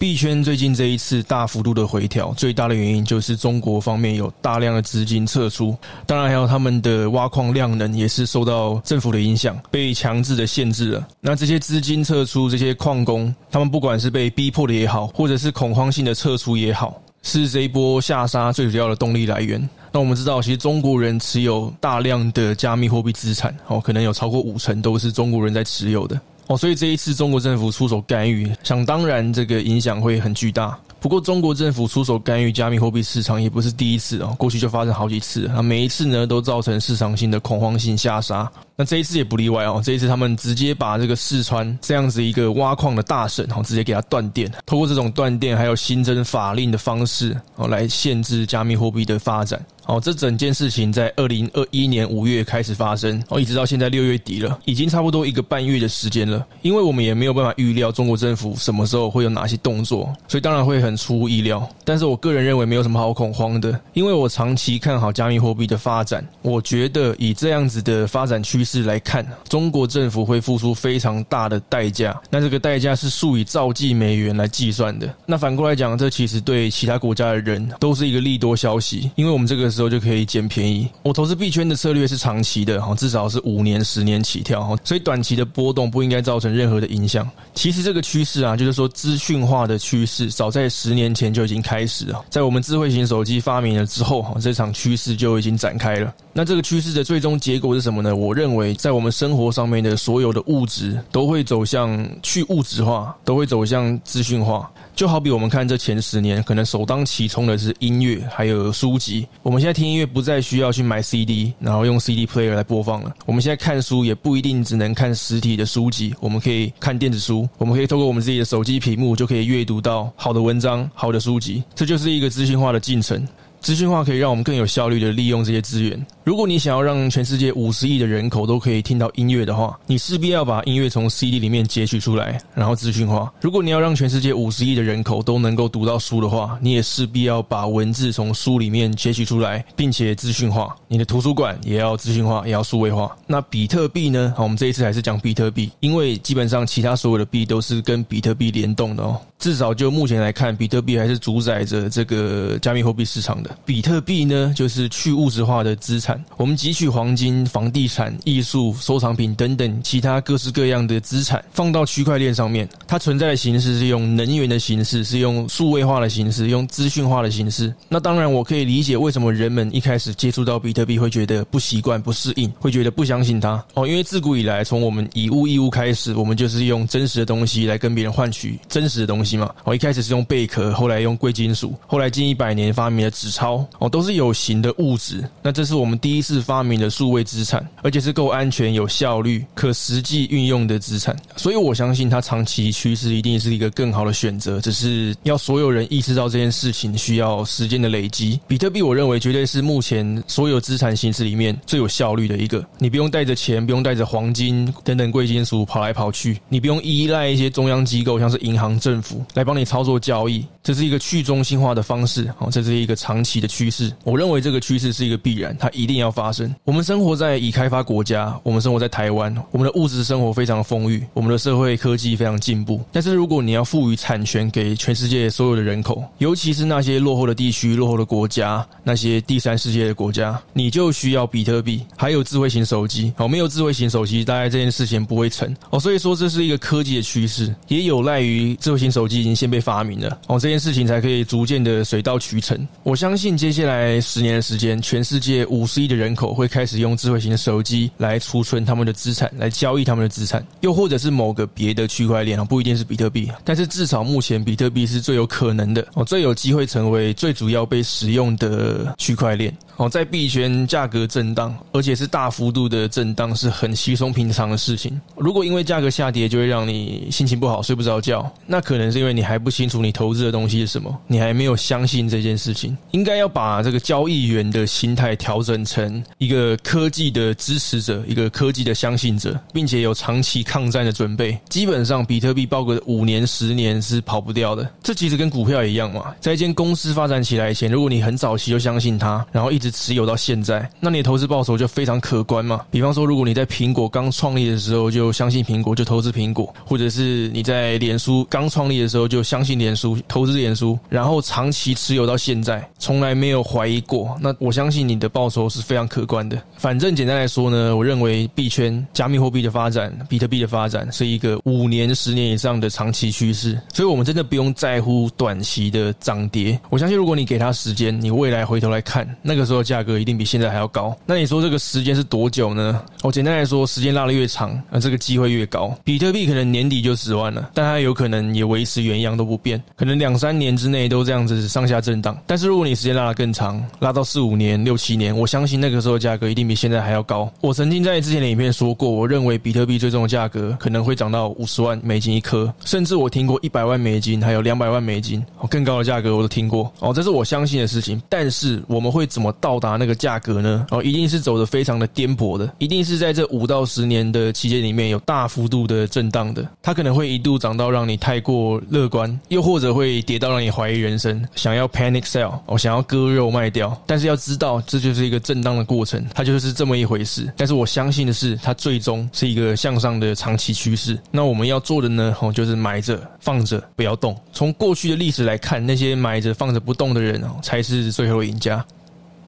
币圈最近这一次大幅度的回调，最大的原因就是中国方面有大量的资金撤出，当然还有他们的挖矿量能也是受到政府的影响，被强制的限制了。那这些资金撤出，这些矿工他们不管是被逼迫的也好，或者是恐慌性的撤出也好，是这一波下杀最主要的动力来源。那我们知道，其实中国人持有大量的加密货币资产，哦，可能有超过五成都是中国人在持有的。哦，所以这一次中国政府出手干预，想当然这个影响会很巨大。不过，中国政府出手干预加密货币市场也不是第一次哦，过去就发生好几次，啊每一次呢都造成市场性的恐慌性下杀。那这一次也不例外哦，这一次他们直接把这个四川这样子一个挖矿的大省哦，直接给它断电，透过这种断电还有新增法令的方式哦，来限制加密货币的发展。哦，这整件事情在二零二一年五月开始发生，哦，一直到现在六月底了，已经差不多一个半月的时间了。因为我们也没有办法预料中国政府什么时候会有哪些动作，所以当然会很出乎意料。但是我个人认为没有什么好恐慌的，因为我长期看好加密货币的发展。我觉得以这样子的发展趋势来看，中国政府会付出非常大的代价，那这个代价是数以兆计美元来计算的。那反过来讲，这其实对其他国家的人都是一个利多消息，因为我们这个时候就可以捡便宜。我投资币圈的策略是长期的，哈，至少是五年、十年起跳，哈，所以短期的波动不应该造成任何的影响。其实这个趋势啊，就是说资讯化的趋势，早在十年前就已经开始了。在我们智慧型手机发明了之后，哈，这场趋势就已经展开了。那这个趋势的最终结果是什么呢？我认认为，在我们生活上面的所有的物质都会走向去物质化，都会走向资讯化。就好比我们看这前十年，可能首当其冲的是音乐，还有书籍。我们现在听音乐不再需要去买 CD，然后用 CD player 来播放了。我们现在看书也不一定只能看实体的书籍，我们可以看电子书，我们可以透过我们自己的手机屏幕就可以阅读到好的文章、好的书籍。这就是一个资讯化的进程。资讯化可以让我们更有效率的利用这些资源。如果你想要让全世界五十亿的人口都可以听到音乐的话，你势必要把音乐从 CD 里面截取出来，然后资讯化。如果你要让全世界五十亿的人口都能够读到书的话，你也势必要把文字从书里面截取出来，并且资讯化。你的图书馆也要资讯化，也要数位化。那比特币呢？好，我们这一次还是讲比特币，因为基本上其他所有的币都是跟比特币联动的哦。至少就目前来看，比特币还是主宰着这个加密货币市场的。比特币呢，就是去物质化的资产。我们汲取黄金、房地产、艺术、收藏品等等其他各式各样的资产，放到区块链上面。它存在的形式是用能源的形式，是用数位化的形式，用资讯化的形式。那当然，我可以理解为什么人们一开始接触到比特币会觉得不习惯、不适应，会觉得不相信它哦。因为自古以来，从我们以物易物开始，我们就是用真实的东西来跟别人换取真实的东西。嘛，哦，一开始是用贝壳，后来用贵金属，后来近一百年发明了纸钞，哦，都是有形的物质。那这是我们第一次发明的数位资产，而且是够安全、有效率、可实际运用的资产。所以我相信它长期趋势一定是一个更好的选择，只是要所有人意识到这件事情需要时间的累积。比特币，我认为绝对是目前所有资产形式里面最有效率的一个。你不用带着钱，不用带着黄金等等贵金属跑来跑去，你不用依赖一些中央机构，像是银行、政府。来帮你操作交易，这是一个去中心化的方式，哦，这是一个长期的趋势。我认为这个趋势是一个必然，它一定要发生。我们生活在已开发国家，我们生活在台湾，我们的物质生活非常丰裕，我们的社会科技非常进步。但是如果你要赋予产权给全世界所有的人口，尤其是那些落后的地区、落后的国家、那些第三世界的国家，你就需要比特币，还有智慧型手机。哦，没有智慧型手机，大概这件事情不会成。哦，所以说这是一个科技的趋势，也有赖于智慧型手机。已经先被发明了哦，这件事情才可以逐渐的水到渠成。我相信接下来十年的时间，全世界五十亿的人口会开始用智慧型的手机来储存他们的资产，来交易他们的资产，又或者是某个别的区块链啊，不一定是比特币，但是至少目前比特币是最有可能的哦，最有机会成为最主要被使用的区块链。哦，在币圈价格震荡，而且是大幅度的震荡，是很稀松平常的事情。如果因为价格下跌就会让你心情不好、睡不着觉，那可能是因为你还不清楚你投资的东西是什么，你还没有相信这件事情。应该要把这个交易员的心态调整成一个科技的支持者，一个科技的相信者，并且有长期抗战的准备。基本上，比特币抱个五年、十年是跑不掉的。这其实跟股票一样嘛，在一间公司发展起来以前，如果你很早期就相信它，然后一直。直持有到现在，那你的投资报酬就非常可观嘛。比方说，如果你在苹果刚创立的时候就相信苹果，就投资苹果，或者是你在脸书刚创立的时候就相信脸书，投资脸书，然后长期持有到现在，从来没有怀疑过，那我相信你的报酬是非常可观的。反正简单来说呢，我认为币圈加密货币的发展，比特币的发展是一个五年、十年以上的长期趋势，所以我们真的不用在乎短期的涨跌。我相信，如果你给他时间，你未来回头来看，那个时候价格一定比现在还要高。那你说这个时间是多久呢？我简单来说，时间拉得越长，那这个机会越高。比特币可能年底就十万了，但它有可能也维持原样都不变，可能两三年之内都这样子上下震荡。但是如果你时间拉得更长，拉到四五年、六七年，我相信那个时候价格一定比现在还要高。我曾经在之前的影片说过，我认为比特币最终的价格可能会涨到五十万美金一颗，甚至我听过一百万美金，还有两百万美金，更高的价格我都听过。哦，这是我相信的事情。但是我们会怎么到达那个价格呢？哦，一定是走得非常的颠簸的，一定是在这五到十年的期间里面有大幅度的震荡的。它可能会一度涨到让你太过乐观，又或者会跌到让你怀疑人生，想要 panic sell，哦，想要割肉卖掉。但是要知道，这就是一个震荡的过程，它就是这么一回事。但是我相信的是，它最终是一个向上的长期趋势。那我们要做的呢，哦，就是买着放着不要动。从过去的历史来看，那些买着放着不动的人哦，才是最后赢家。